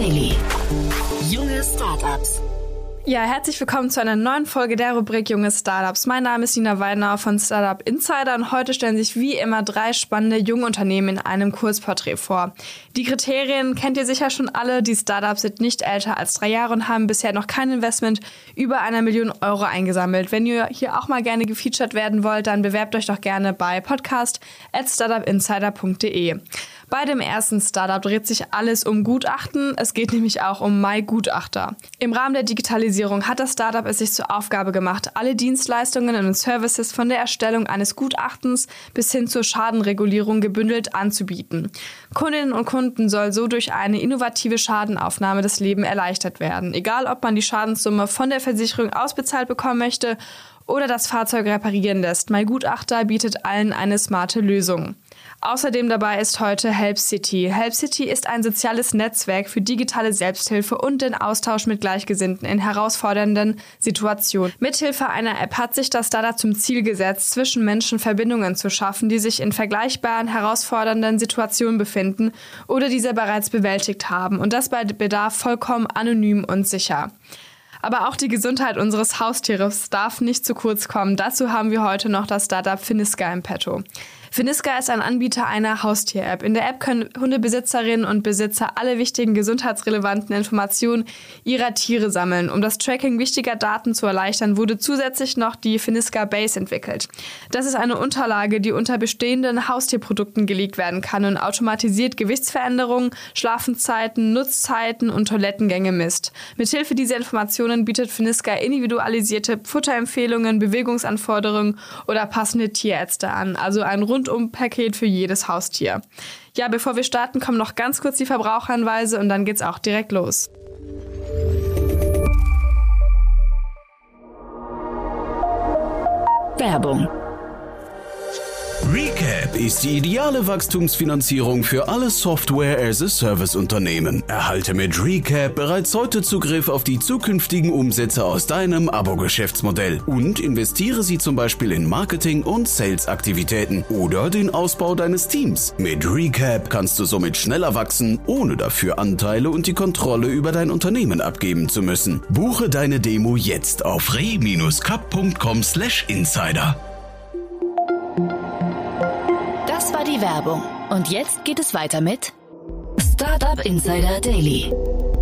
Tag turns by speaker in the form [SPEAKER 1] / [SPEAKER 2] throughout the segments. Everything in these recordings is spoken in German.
[SPEAKER 1] Daily. Junge Startups.
[SPEAKER 2] Ja, herzlich willkommen zu einer neuen Folge der Rubrik Junge Startups. Mein Name ist Nina Weidner von Startup Insider und heute stellen sich wie immer drei spannende junge Unternehmen in einem Kurzporträt vor. Die Kriterien kennt ihr sicher schon alle. Die Startups sind nicht älter als drei Jahre und haben bisher noch kein Investment über einer Million Euro eingesammelt. Wenn ihr hier auch mal gerne gefeatured werden wollt, dann bewerbt euch doch gerne bei podcast at startupinsider.de. Bei dem ersten Startup dreht sich alles um Gutachten. Es geht nämlich auch um MyGutachter. Im Rahmen der Digitalisierung hat das Startup es sich zur Aufgabe gemacht, alle Dienstleistungen und Services von der Erstellung eines Gutachtens bis hin zur Schadenregulierung gebündelt anzubieten. Kundinnen und Kunden soll so durch eine innovative Schadenaufnahme das Leben erleichtert werden. Egal, ob man die Schadenssumme von der Versicherung ausbezahlt bekommen möchte oder das Fahrzeug reparieren lässt. MyGutachter bietet allen eine smarte Lösung. Außerdem dabei ist heute Help City. Help City ist ein soziales Netzwerk für digitale Selbsthilfe und den Austausch mit Gleichgesinnten in herausfordernden Situationen. Mithilfe einer App hat sich das Startup zum Ziel gesetzt, zwischen Menschen Verbindungen zu schaffen, die sich in vergleichbaren, herausfordernden Situationen befinden oder diese bereits bewältigt haben. Und das bei Bedarf vollkommen anonym und sicher. Aber auch die Gesundheit unseres Haustieres darf nicht zu kurz kommen. Dazu haben wir heute noch das Startup Finiska im Petto. Finiska ist ein Anbieter einer Haustier-App. In der App können Hundebesitzerinnen und Besitzer alle wichtigen gesundheitsrelevanten Informationen ihrer Tiere sammeln. Um das Tracking wichtiger Daten zu erleichtern, wurde zusätzlich noch die Finiska Base entwickelt. Das ist eine Unterlage, die unter bestehenden Haustierprodukten gelegt werden kann und automatisiert Gewichtsveränderungen, Schlafenszeiten, Nutzzeiten und Toilettengänge misst. Mithilfe dieser Informationen bietet Finiska individualisierte Futterempfehlungen, Bewegungsanforderungen oder passende Tierärzte an, also ein rund Rundum-Paket für jedes Haustier. Ja, bevor wir starten, kommen noch ganz kurz die Verbraucherhinweise und dann geht's auch direkt los.
[SPEAKER 1] Werbung
[SPEAKER 3] Recap ist die ideale Wachstumsfinanzierung für alle Software-as-a-Service-Unternehmen. Erhalte mit Recap bereits heute Zugriff auf die zukünftigen Umsätze aus deinem Abo-Geschäftsmodell und investiere sie zum Beispiel in Marketing- und Sales-Aktivitäten oder den Ausbau deines Teams. Mit Recap kannst du somit schneller wachsen, ohne dafür Anteile und die Kontrolle über dein Unternehmen abgeben zu müssen. Buche deine Demo jetzt auf re-cup.com/insider.
[SPEAKER 1] die Werbung. Und jetzt geht es weiter mit Startup Insider Daily.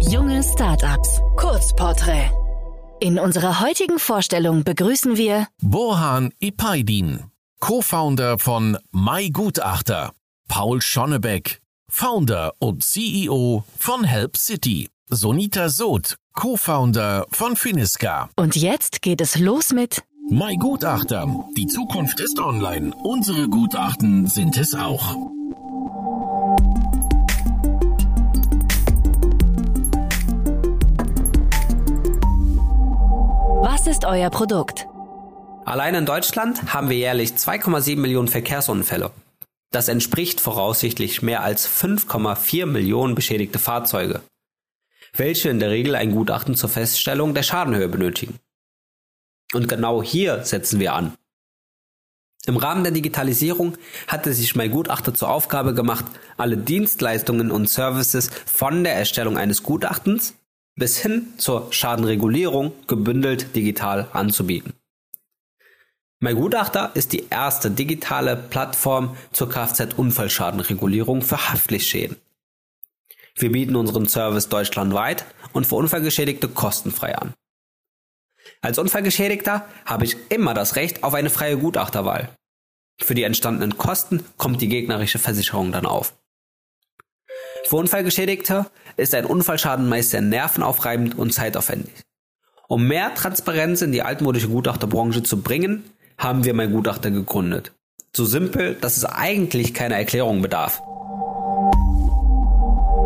[SPEAKER 1] Junge Startups. Kurzporträt. In unserer heutigen Vorstellung begrüßen wir
[SPEAKER 4] Bohan Ipaidin, Co-Founder von MyGutachter, Paul Schonnebeck, Founder und CEO von Help City, Sonita Soth, Co-Founder von Finiska.
[SPEAKER 1] und jetzt geht es los mit
[SPEAKER 4] MyGutachter, die Zukunft ist online. Unsere Gutachten sind es auch.
[SPEAKER 1] Was ist euer Produkt?
[SPEAKER 5] Allein in Deutschland haben wir jährlich 2,7 Millionen Verkehrsunfälle. Das entspricht voraussichtlich mehr als 5,4 Millionen beschädigte Fahrzeuge, welche in der Regel ein Gutachten zur Feststellung der Schadenhöhe benötigen. Und genau hier setzen wir an. Im Rahmen der Digitalisierung hatte sich mein Gutachter zur Aufgabe gemacht, alle Dienstleistungen und Services von der Erstellung eines Gutachtens bis hin zur Schadenregulierung gebündelt digital anzubieten. Mein Gutachter ist die erste digitale Plattform zur Kfz-Unfallschadenregulierung für Haftpflichtschäden. Wir bieten unseren Service deutschlandweit und für Unfallgeschädigte kostenfrei an. Als Unfallgeschädigter habe ich immer das Recht auf eine freie Gutachterwahl. Für die entstandenen Kosten kommt die gegnerische Versicherung dann auf. Für Unfallgeschädigte ist ein Unfallschaden meist sehr nervenaufreibend und zeitaufwendig. Um mehr Transparenz in die altmodische Gutachterbranche zu bringen, haben wir mein Gutachter gegründet. So simpel, dass es eigentlich keine Erklärung bedarf.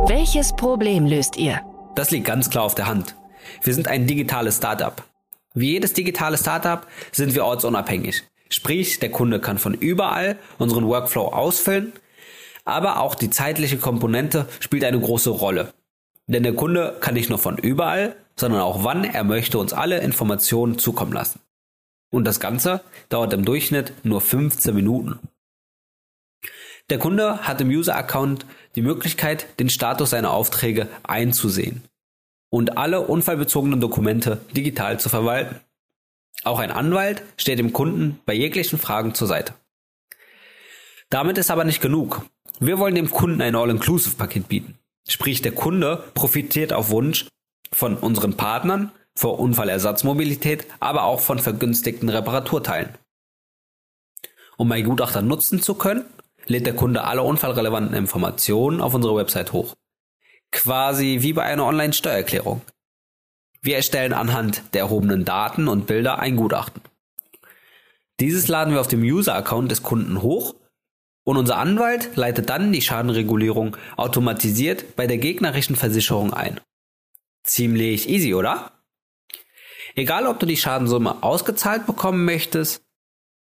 [SPEAKER 1] Welches Problem löst ihr?
[SPEAKER 5] Das liegt ganz klar auf der Hand. Wir sind ein digitales Startup. Wie jedes digitale Startup sind wir ortsunabhängig. Sprich, der Kunde kann von überall unseren Workflow ausfüllen, aber auch die zeitliche Komponente spielt eine große Rolle. Denn der Kunde kann nicht nur von überall, sondern auch wann er möchte uns alle Informationen zukommen lassen. Und das Ganze dauert im Durchschnitt nur 15 Minuten. Der Kunde hat im User-Account die Möglichkeit, den Status seiner Aufträge einzusehen und alle unfallbezogenen Dokumente digital zu verwalten. Auch ein Anwalt steht dem Kunden bei jeglichen Fragen zur Seite. Damit ist aber nicht genug. Wir wollen dem Kunden ein All-Inclusive-Paket bieten. Sprich, der Kunde profitiert auf Wunsch von unseren Partnern für Unfallersatzmobilität, aber auch von vergünstigten Reparaturteilen. Um MyGutachter nutzen zu können, lädt der Kunde alle unfallrelevanten Informationen auf unsere Website hoch. Quasi wie bei einer Online-Steuererklärung. Wir erstellen anhand der erhobenen Daten und Bilder ein Gutachten. Dieses laden wir auf dem User-Account des Kunden hoch und unser Anwalt leitet dann die Schadenregulierung automatisiert bei der gegnerischen Versicherung ein. Ziemlich easy, oder? Egal, ob du die Schadensumme ausgezahlt bekommen möchtest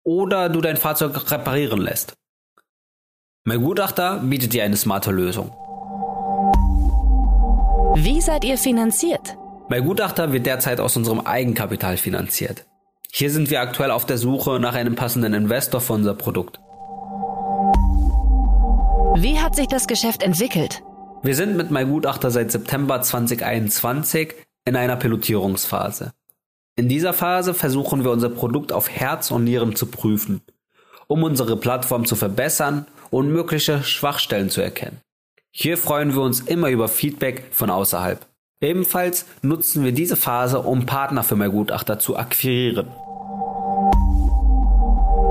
[SPEAKER 5] oder du dein Fahrzeug reparieren lässt. Mein Gutachter bietet dir eine smarte Lösung.
[SPEAKER 1] Wie seid ihr finanziert?
[SPEAKER 5] Mein Gutachter wird derzeit aus unserem Eigenkapital finanziert. Hier sind wir aktuell auf der Suche nach einem passenden Investor für unser Produkt.
[SPEAKER 1] Wie hat sich das Geschäft entwickelt?
[SPEAKER 5] Wir sind mit MyGutachter seit September 2021 in einer Pilotierungsphase. In dieser Phase versuchen wir unser Produkt auf Herz und Nieren zu prüfen, um unsere Plattform zu verbessern und mögliche Schwachstellen zu erkennen. Hier freuen wir uns immer über Feedback von außerhalb. Ebenfalls nutzen wir diese Phase, um Partner für MyGutachter zu akquirieren.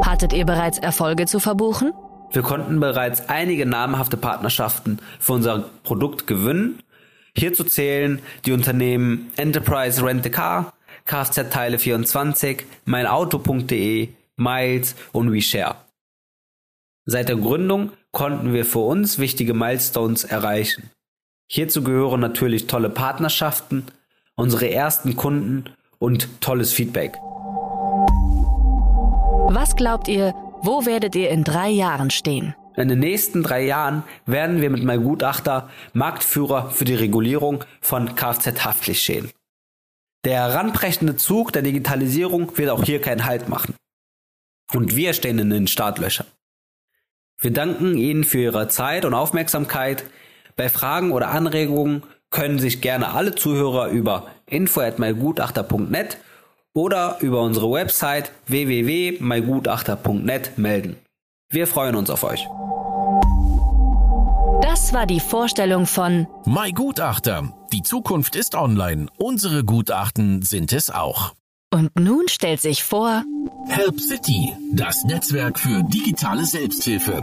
[SPEAKER 1] Hattet ihr bereits Erfolge zu verbuchen?
[SPEAKER 5] Wir konnten bereits einige namhafte Partnerschaften für unser Produkt gewinnen. Hierzu zählen die Unternehmen Enterprise Rent a Car, Kfz-Teile 24, meinauto.de, Miles und WeShare. Seit der Gründung konnten wir für uns wichtige Milestones erreichen. Hierzu gehören natürlich tolle Partnerschaften, unsere ersten Kunden und tolles Feedback.
[SPEAKER 1] Was glaubt ihr, wo werdet ihr in drei Jahren stehen?
[SPEAKER 5] In den nächsten drei Jahren werden wir mit MyGutachter Marktführer für die Regulierung von Kfz-Haftpflichtschäden. Der heranbrechende Zug der Digitalisierung wird auch hier keinen Halt machen. Und wir stehen in den Startlöchern. Wir danken Ihnen für Ihre Zeit und Aufmerksamkeit. Bei Fragen oder Anregungen können sich gerne alle Zuhörer über info@mygutachter.net oder über unsere Website www.mygutachter.net melden. Wir freuen uns auf euch.
[SPEAKER 1] Das war die Vorstellung von
[SPEAKER 4] My Gutachter. Die Zukunft ist online. Unsere Gutachten sind es auch.
[SPEAKER 1] Und nun stellt sich vor
[SPEAKER 4] Help City, das Netzwerk für digitale Selbsthilfe.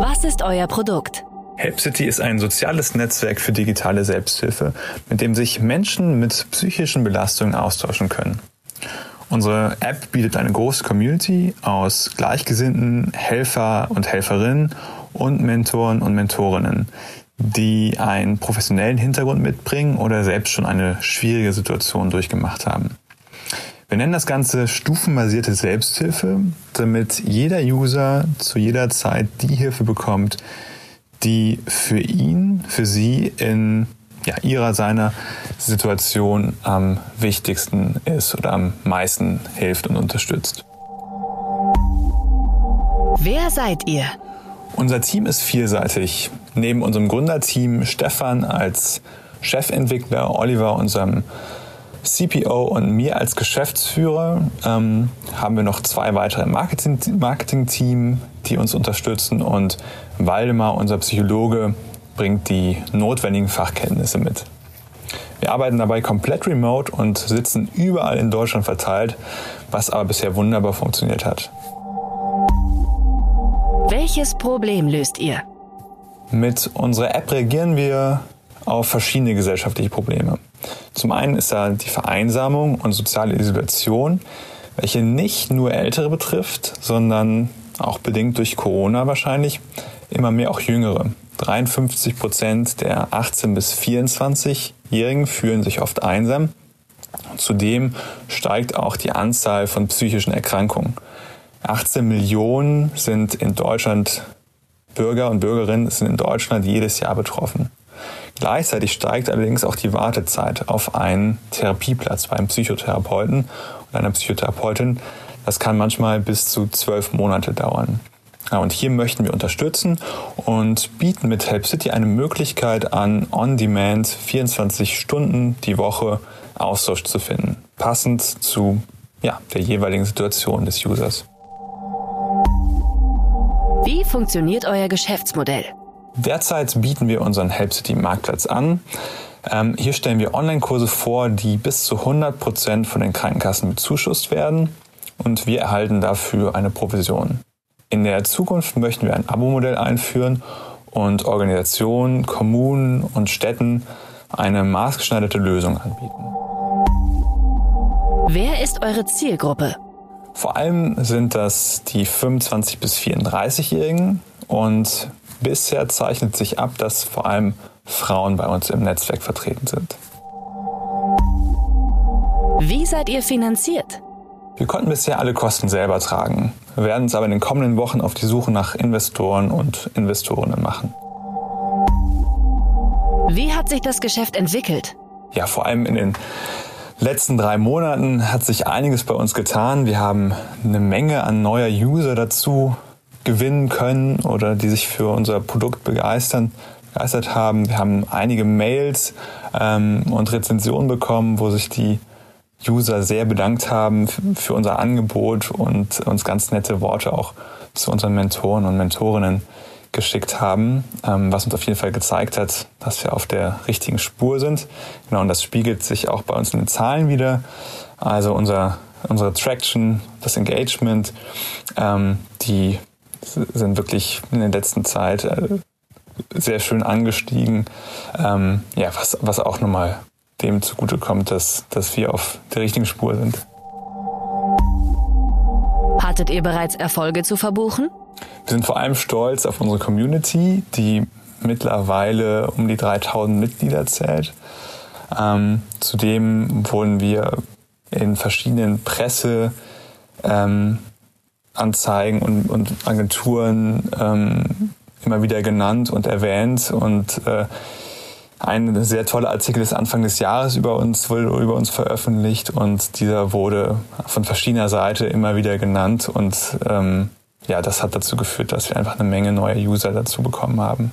[SPEAKER 1] Was ist euer Produkt?
[SPEAKER 6] HelpCity ist ein soziales Netzwerk für digitale Selbsthilfe, mit dem sich Menschen mit psychischen Belastungen austauschen können. Unsere App bietet eine große Community aus Gleichgesinnten, Helfer und Helferinnen und Mentoren und Mentorinnen, die einen professionellen Hintergrund mitbringen oder selbst schon eine schwierige Situation durchgemacht haben. Wir nennen das Ganze stufenbasierte Selbsthilfe, damit jeder User zu jeder Zeit die Hilfe bekommt, die für ihn, für sie in ja, ihrer, seiner Situation am wichtigsten ist oder am meisten hilft und unterstützt.
[SPEAKER 1] Wer seid ihr?
[SPEAKER 6] Unser Team ist vielseitig. Neben unserem Gründerteam Stefan als Chefentwickler, Oliver unserem CPO und mir als Geschäftsführer ähm, haben wir noch zwei weitere Marketing-Team, Marketing die uns unterstützen und Waldemar, unser Psychologe, bringt die notwendigen Fachkenntnisse mit. Wir arbeiten dabei komplett remote und sitzen überall in Deutschland verteilt, was aber bisher wunderbar funktioniert hat.
[SPEAKER 1] Welches Problem löst ihr?
[SPEAKER 6] Mit unserer App reagieren wir auf verschiedene gesellschaftliche Probleme. Zum einen ist da die Vereinsamung und soziale Isolation, welche nicht nur Ältere betrifft, sondern auch bedingt durch Corona wahrscheinlich immer mehr auch Jüngere. 53 Prozent der 18 bis 24-Jährigen fühlen sich oft einsam. Zudem steigt auch die Anzahl von psychischen Erkrankungen. 18 Millionen sind in Deutschland Bürger und Bürgerinnen sind in Deutschland jedes Jahr betroffen. Gleichzeitig steigt allerdings auch die Wartezeit auf einen Therapieplatz beim Psychotherapeuten oder einer Psychotherapeutin. Das kann manchmal bis zu zwölf Monate dauern. Und hier möchten wir unterstützen und bieten mit Help City eine Möglichkeit an, on-demand 24 Stunden die Woche Austausch zu finden, passend zu ja, der jeweiligen Situation des Users.
[SPEAKER 1] Wie funktioniert euer Geschäftsmodell?
[SPEAKER 6] Derzeit bieten wir unseren Help City Marktplatz an. Ähm, hier stellen wir Online-Kurse vor, die bis zu 100 Prozent von den Krankenkassen bezuschusst werden und wir erhalten dafür eine Provision. In der Zukunft möchten wir ein Abo-Modell einführen und Organisationen, Kommunen und Städten eine maßgeschneiderte Lösung anbieten.
[SPEAKER 1] Wer ist eure Zielgruppe?
[SPEAKER 6] Vor allem sind das die 25 bis 34-Jährigen und bisher zeichnet sich ab, dass vor allem Frauen bei uns im Netzwerk vertreten sind.
[SPEAKER 1] Wie seid ihr finanziert?
[SPEAKER 6] Wir konnten bisher alle Kosten selber tragen, wir werden uns aber in den kommenden Wochen auf die Suche nach Investoren und Investorinnen machen.
[SPEAKER 1] Wie hat sich das Geschäft entwickelt?
[SPEAKER 6] Ja, vor allem in den letzten drei Monaten hat sich einiges bei uns getan. Wir haben eine Menge an neuer User dazu gewinnen können oder die sich für unser Produkt begeistern, begeistert haben. Wir haben einige Mails ähm, und Rezensionen bekommen, wo sich die User sehr bedankt haben für unser Angebot und uns ganz nette Worte auch zu unseren Mentoren und Mentorinnen geschickt haben, ähm, was uns auf jeden Fall gezeigt hat, dass wir auf der richtigen Spur sind. Genau, und das spiegelt sich auch bei uns in den Zahlen wieder. Also unser, unsere Traction, das Engagement, ähm, die sind wirklich in der letzten Zeit äh, sehr schön angestiegen. Ähm, ja, was, was auch nochmal dem zugutekommt, dass, dass wir auf der richtigen Spur sind.
[SPEAKER 1] Hattet ihr bereits Erfolge zu verbuchen?
[SPEAKER 6] Wir sind vor allem stolz auf unsere Community, die mittlerweile um die 3000 Mitglieder zählt. Ähm, zudem wurden wir in verschiedenen Presseanzeigen ähm, und, und, Agenturen ähm, immer wieder genannt und erwähnt und äh, ein sehr toller Artikel ist Anfang des Jahres über uns, wurde über uns veröffentlicht und dieser wurde von verschiedener Seite immer wieder genannt und ähm, ja, das hat dazu geführt, dass wir einfach eine Menge neuer User dazu bekommen haben.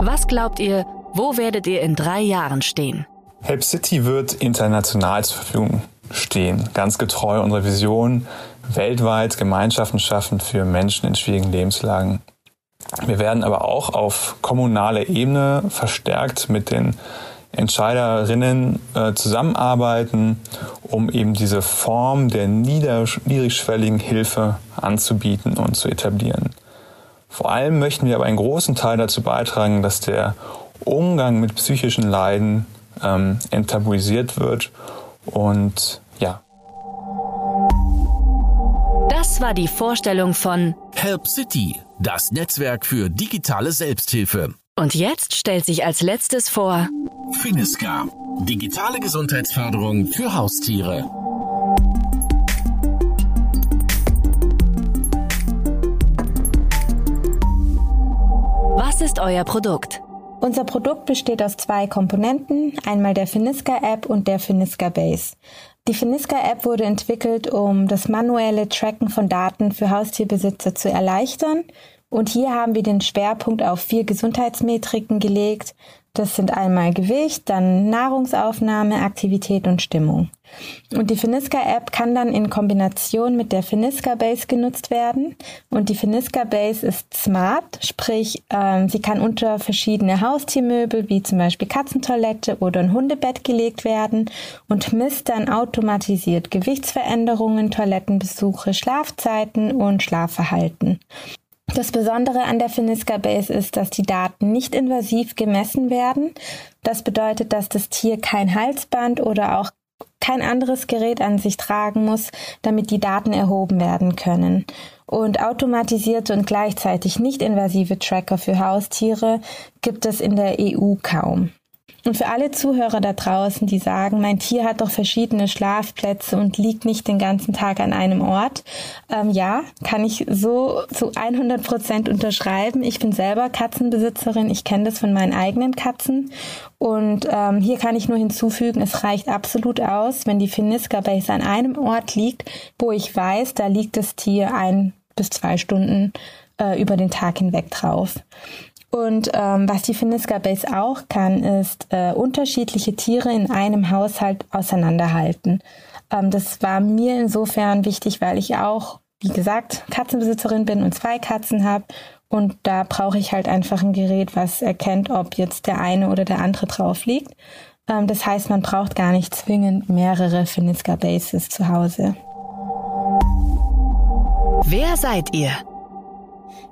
[SPEAKER 1] Was glaubt ihr, wo werdet ihr in drei Jahren stehen?
[SPEAKER 6] Help City wird international zur Verfügung stehen, ganz getreu unserer Vision, weltweit Gemeinschaften schaffen für Menschen in schwierigen Lebenslagen. Wir werden aber auch auf kommunaler Ebene verstärkt mit den Entscheiderinnen äh, zusammenarbeiten, um eben diese Form der niedrigschwelligen Hilfe anzubieten und zu etablieren. Vor allem möchten wir aber einen großen Teil dazu beitragen, dass der Umgang mit psychischen Leiden ähm, enttabuisiert wird und ja.
[SPEAKER 1] Das war die Vorstellung von
[SPEAKER 4] Help City das Netzwerk für digitale Selbsthilfe.
[SPEAKER 1] Und jetzt stellt sich als letztes vor
[SPEAKER 4] Finiska, digitale Gesundheitsförderung für Haustiere.
[SPEAKER 1] Was ist euer Produkt?
[SPEAKER 7] Unser Produkt besteht aus zwei Komponenten, einmal der Finiska App und der Finiska Base. Die Finiska App wurde entwickelt, um das manuelle Tracken von Daten für Haustierbesitzer zu erleichtern. Und hier haben wir den Schwerpunkt auf vier Gesundheitsmetriken gelegt, das sind einmal Gewicht, dann Nahrungsaufnahme, Aktivität und Stimmung. Und die Finiska App kann dann in Kombination mit der Finiska Base genutzt werden. Und die Finiska Base ist smart, sprich, ähm, sie kann unter verschiedene Haustiermöbel wie zum Beispiel Katzentoilette oder ein Hundebett gelegt werden und misst dann automatisiert Gewichtsveränderungen, Toilettenbesuche, Schlafzeiten und Schlafverhalten. Das Besondere an der Finiska Base ist, dass die Daten nicht invasiv gemessen werden. Das bedeutet, dass das Tier kein Halsband oder auch kein anderes Gerät an sich tragen muss, damit die Daten erhoben werden können. Und automatisierte und gleichzeitig nicht invasive Tracker für Haustiere gibt es in der EU kaum. Und für alle Zuhörer da draußen, die sagen, mein Tier hat doch verschiedene Schlafplätze und liegt nicht den ganzen Tag an einem Ort, ähm, ja, kann ich so zu 100 Prozent unterschreiben. Ich bin selber Katzenbesitzerin, ich kenne das von meinen eigenen Katzen und ähm, hier kann ich nur hinzufügen, es reicht absolut aus, wenn die Finiska Base an einem Ort liegt, wo ich weiß, da liegt das Tier ein bis zwei Stunden äh, über den Tag hinweg drauf. Und ähm, was die Finiska Base auch kann, ist äh, unterschiedliche Tiere in einem Haushalt auseinanderhalten. Ähm, das war mir insofern wichtig, weil ich auch, wie gesagt, Katzenbesitzerin bin und zwei Katzen habe. Und da brauche ich halt einfach ein Gerät, was erkennt, ob jetzt der eine oder der andere drauf liegt. Ähm, das heißt, man braucht gar nicht zwingend mehrere Finiska Bases zu Hause.
[SPEAKER 1] Wer seid ihr?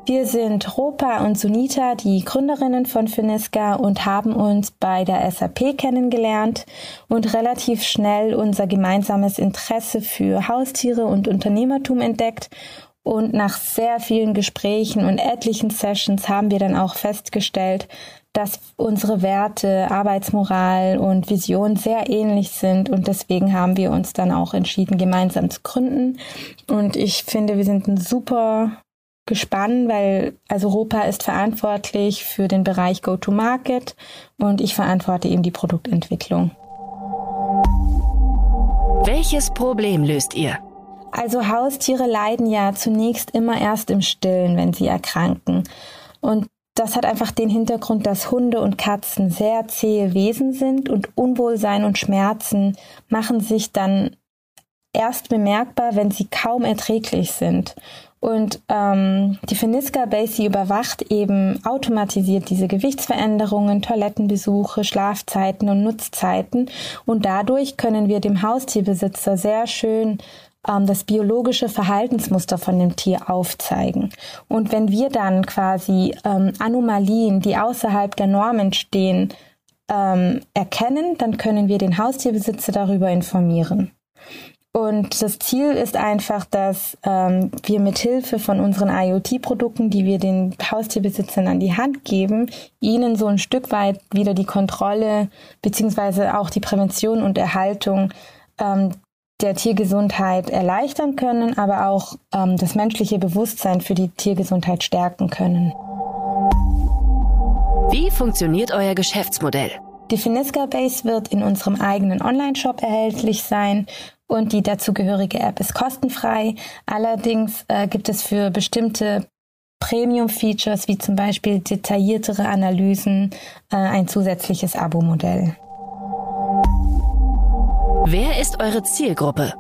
[SPEAKER 7] Wir sind Ropa und Sunita, die Gründerinnen von Finiska und haben uns bei der SAP kennengelernt und relativ schnell unser gemeinsames Interesse für Haustiere und Unternehmertum entdeckt. Und nach sehr vielen Gesprächen und etlichen Sessions haben wir dann auch festgestellt, dass unsere Werte, Arbeitsmoral und Vision sehr ähnlich sind und deswegen haben wir uns dann auch entschieden, gemeinsam zu gründen. Und ich finde, wir sind ein super gespannt, weil also Europa ist verantwortlich für den Bereich Go-to-Market und ich verantworte eben die Produktentwicklung.
[SPEAKER 1] Welches Problem löst ihr?
[SPEAKER 7] Also Haustiere leiden ja zunächst immer erst im Stillen, wenn sie erkranken. Und das hat einfach den Hintergrund, dass Hunde und Katzen sehr zähe Wesen sind und Unwohlsein und Schmerzen machen sich dann erst bemerkbar, wenn sie kaum erträglich sind. Und ähm, die Finiska Base überwacht eben automatisiert diese Gewichtsveränderungen, Toilettenbesuche, Schlafzeiten und Nutzzeiten. Und dadurch können wir dem Haustierbesitzer sehr schön ähm, das biologische Verhaltensmuster von dem Tier aufzeigen. Und wenn wir dann quasi ähm, Anomalien, die außerhalb der Normen stehen, ähm, erkennen, dann können wir den Haustierbesitzer darüber informieren. Und das Ziel ist einfach, dass ähm, wir mit Hilfe von unseren IoT-Produkten, die wir den Haustierbesitzern an die Hand geben, ihnen so ein Stück weit wieder die Kontrolle beziehungsweise auch die Prävention und Erhaltung ähm, der Tiergesundheit erleichtern können, aber auch ähm, das menschliche Bewusstsein für die Tiergesundheit stärken können.
[SPEAKER 1] Wie funktioniert euer Geschäftsmodell?
[SPEAKER 7] Die Finiska Base wird in unserem eigenen Online-Shop erhältlich sein und die dazugehörige App ist kostenfrei. Allerdings äh, gibt es für bestimmte Premium-Features wie zum Beispiel detailliertere Analysen äh, ein zusätzliches Abo-Modell.
[SPEAKER 1] Wer ist eure Zielgruppe?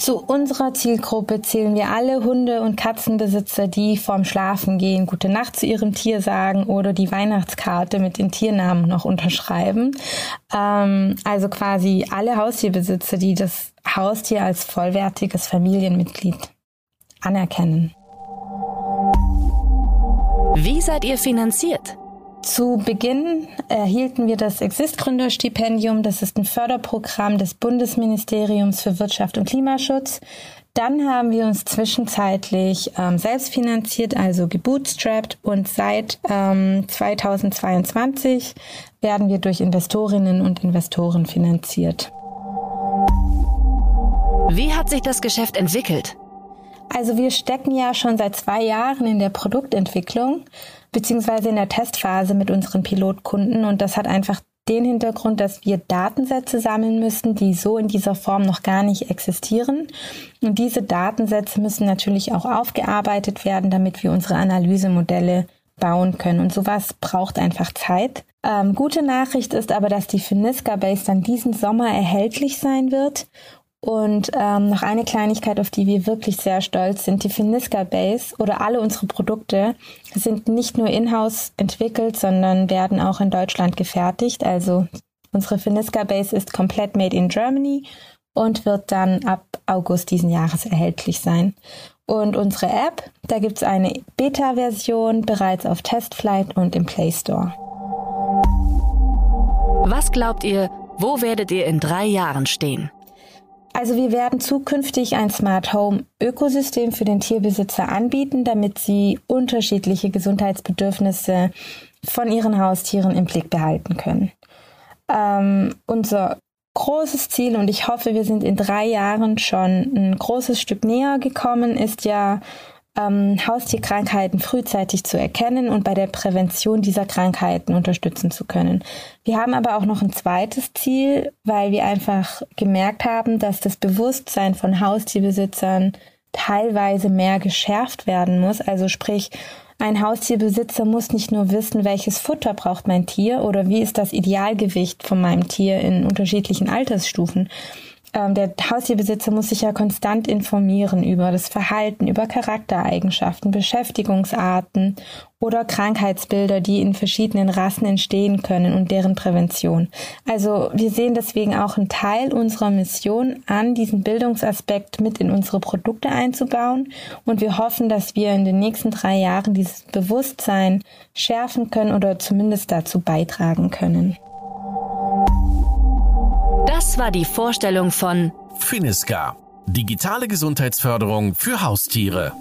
[SPEAKER 7] Zu unserer Zielgruppe zählen wir alle Hunde- und Katzenbesitzer, die vorm Schlafen gehen, gute Nacht zu ihrem Tier sagen oder die Weihnachtskarte mit den Tiernamen noch unterschreiben. Ähm, also quasi alle Haustierbesitzer, die das Haustier als vollwertiges Familienmitglied anerkennen.
[SPEAKER 1] Wie seid ihr finanziert?
[SPEAKER 7] Zu Beginn erhielten wir das Exist-Gründerstipendium. Das ist ein Förderprogramm des Bundesministeriums für Wirtschaft und Klimaschutz. Dann haben wir uns zwischenzeitlich ähm, selbst finanziert, also gebootstrapped und seit ähm, 2022 werden wir durch Investorinnen und Investoren finanziert.
[SPEAKER 1] Wie hat sich das Geschäft entwickelt?
[SPEAKER 7] Also wir stecken ja schon seit zwei Jahren in der Produktentwicklung beziehungsweise in der Testphase mit unseren Pilotkunden und das hat einfach den Hintergrund, dass wir Datensätze sammeln müssen, die so in dieser Form noch gar nicht existieren. Und diese Datensätze müssen natürlich auch aufgearbeitet werden, damit wir unsere Analysemodelle bauen können. Und sowas braucht einfach Zeit. Ähm, gute Nachricht ist aber, dass die Finiska Base dann diesen Sommer erhältlich sein wird und ähm, noch eine Kleinigkeit, auf die wir wirklich sehr stolz sind. Die Finiska Base oder alle unsere Produkte sind nicht nur in-house entwickelt, sondern werden auch in Deutschland gefertigt. Also unsere Finiska Base ist komplett made in Germany und wird dann ab August diesen Jahres erhältlich sein. Und unsere App, da gibt's eine Beta-Version bereits auf Testflight und im Play Store.
[SPEAKER 1] Was glaubt ihr, wo werdet ihr in drei Jahren stehen?
[SPEAKER 7] Also wir werden zukünftig ein Smart Home Ökosystem für den Tierbesitzer anbieten, damit sie unterschiedliche Gesundheitsbedürfnisse von ihren Haustieren im Blick behalten können. ähm, unser großes Ziel und ich hoffe, wir sind in drei Jahren schon ein großes Stück näher gekommen, ist ja ähm, Haustierkrankheiten frühzeitig zu erkennen und bei der Prävention dieser Krankheiten unterstützen zu können. Wir haben aber auch noch ein zweites Ziel, weil wir einfach gemerkt haben, dass das Bewusstsein von Haustierbesitzern teilweise mehr geschärft werden muss. Also sprich, ein Haustierbesitzer muss nicht nur wissen, welches Futter braucht mein Tier oder wie ist das Idealgewicht von meinem Tier in unterschiedlichen Altersstufen, ähm, der Haustierbesitzer muss sich ja konstant informieren über das Verhalten, über Charaktereigenschaften, Beschäftigungsarten oder Krankheitsbilder, die in verschiedenen Rassen entstehen können und deren Prävention. Also wir sehen deswegen auch einen Teil unserer Mission an, diesen Bildungsaspekt mit in unsere Produkte einzubauen und wir hoffen, dass wir in den nächsten drei Jahren dieses Bewusstsein schärfen können oder zumindest dazu beitragen können.
[SPEAKER 1] Das war die Vorstellung von
[SPEAKER 4] Finiska. Digitale Gesundheitsförderung für Haustiere.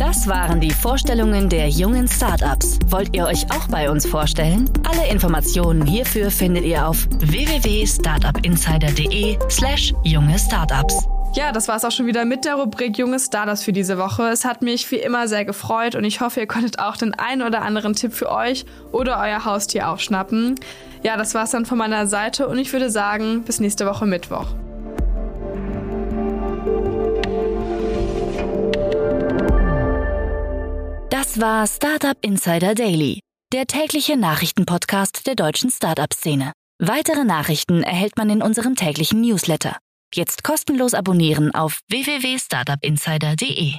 [SPEAKER 1] Das waren die Vorstellungen der jungen Startups. Wollt ihr euch auch bei uns vorstellen? Alle Informationen hierfür findet ihr auf www.startupinsider.de/slash junge Startups.
[SPEAKER 2] Ja, das war es auch schon wieder mit der Rubrik Junge Startups für diese Woche. Es hat mich wie immer sehr gefreut und ich hoffe, ihr konntet auch den einen oder anderen Tipp für euch oder euer Haustier aufschnappen. Ja, das war's dann von meiner Seite und ich würde sagen, bis nächste Woche Mittwoch.
[SPEAKER 1] Das war Startup Insider Daily, der tägliche Nachrichtenpodcast der deutschen Startup-Szene. Weitere Nachrichten erhält man in unserem täglichen Newsletter. Jetzt kostenlos abonnieren auf www.startupinsider.de.